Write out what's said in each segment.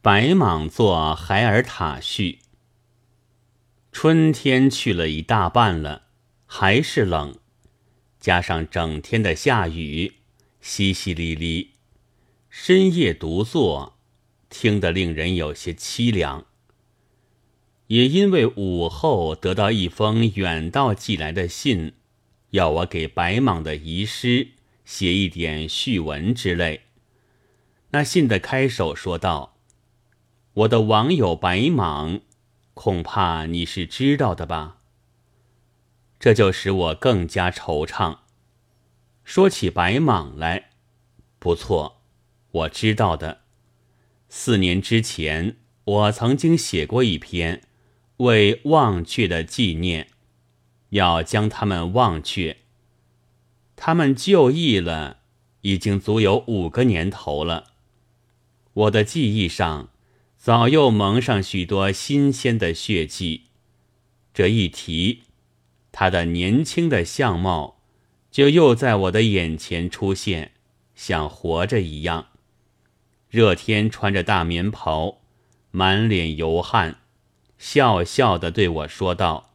白蟒作海尔塔序。春天去了一大半了，还是冷，加上整天的下雨，淅淅沥沥，深夜独坐，听得令人有些凄凉。也因为午后得到一封远道寄来的信，要我给白蟒的遗诗写一点序文之类。那信的开首说道：“我的网友白蟒，恐怕你是知道的吧？”这就使我更加惆怅。说起白蟒来，不错，我知道的。四年之前，我曾经写过一篇。为忘却的纪念，要将他们忘却。他们就义了，已经足有五个年头了。我的记忆上，早又蒙上许多新鲜的血迹。这一提，他的年轻的相貌，就又在我的眼前出现，像活着一样。热天穿着大棉袍，满脸油汗。笑笑的对我说道：“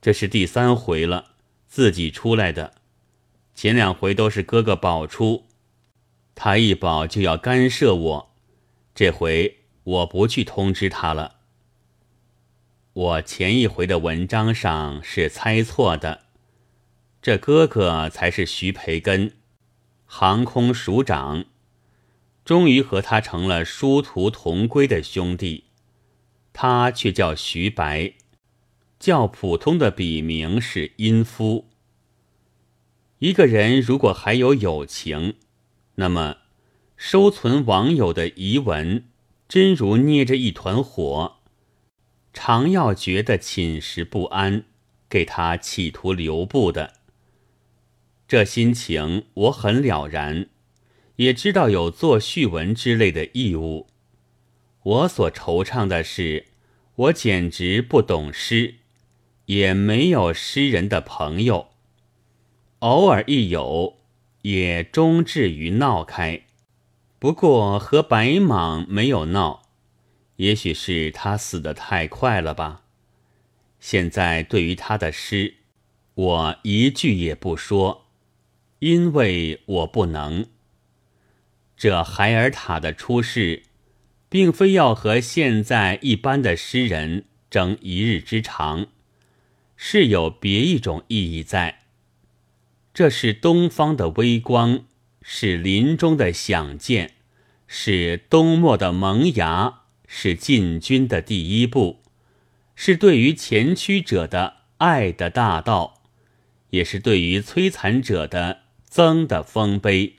这是第三回了，自己出来的。前两回都是哥哥保出，他一保就要干涉我。这回我不去通知他了。我前一回的文章上是猜错的，这哥哥才是徐培根，航空署长，终于和他成了殊途同归的兄弟。”他却叫徐白，较普通的笔名是殷夫。一个人如果还有友情，那么收存网友的遗文，真如捏着一团火，常要觉得寝食不安，给他企图留步的。这心情我很了然，也知道有做序文之类的义务。我所惆怅的是，我简直不懂诗，也没有诗人的朋友。偶尔一有，也终至于闹开。不过和白蟒没有闹，也许是他死得太快了吧。现在对于他的诗，我一句也不说，因为我不能。这海尔塔的出世。并非要和现在一般的诗人争一日之长，是有别一种意义在。这是东方的微光，是林中的响箭，是冬末的萌芽，是进军的第一步，是对于前驱者的爱的大道，也是对于摧残者的增的丰碑。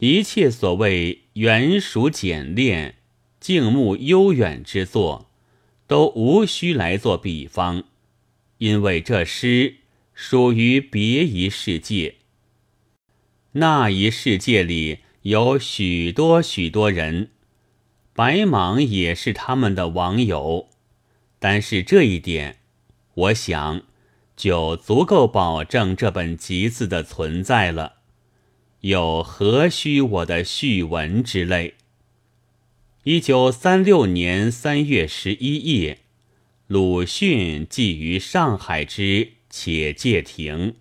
一切所谓圆熟简练、静穆悠远之作，都无需来做比方，因为这诗属于别一世界。那一世界里有许多许多人，白蟒也是他们的网友，但是这一点，我想就足够保证这本集子的存在了。有何须我的序文之类？一九三六年三月十一夜，鲁迅寄于上海之且介亭。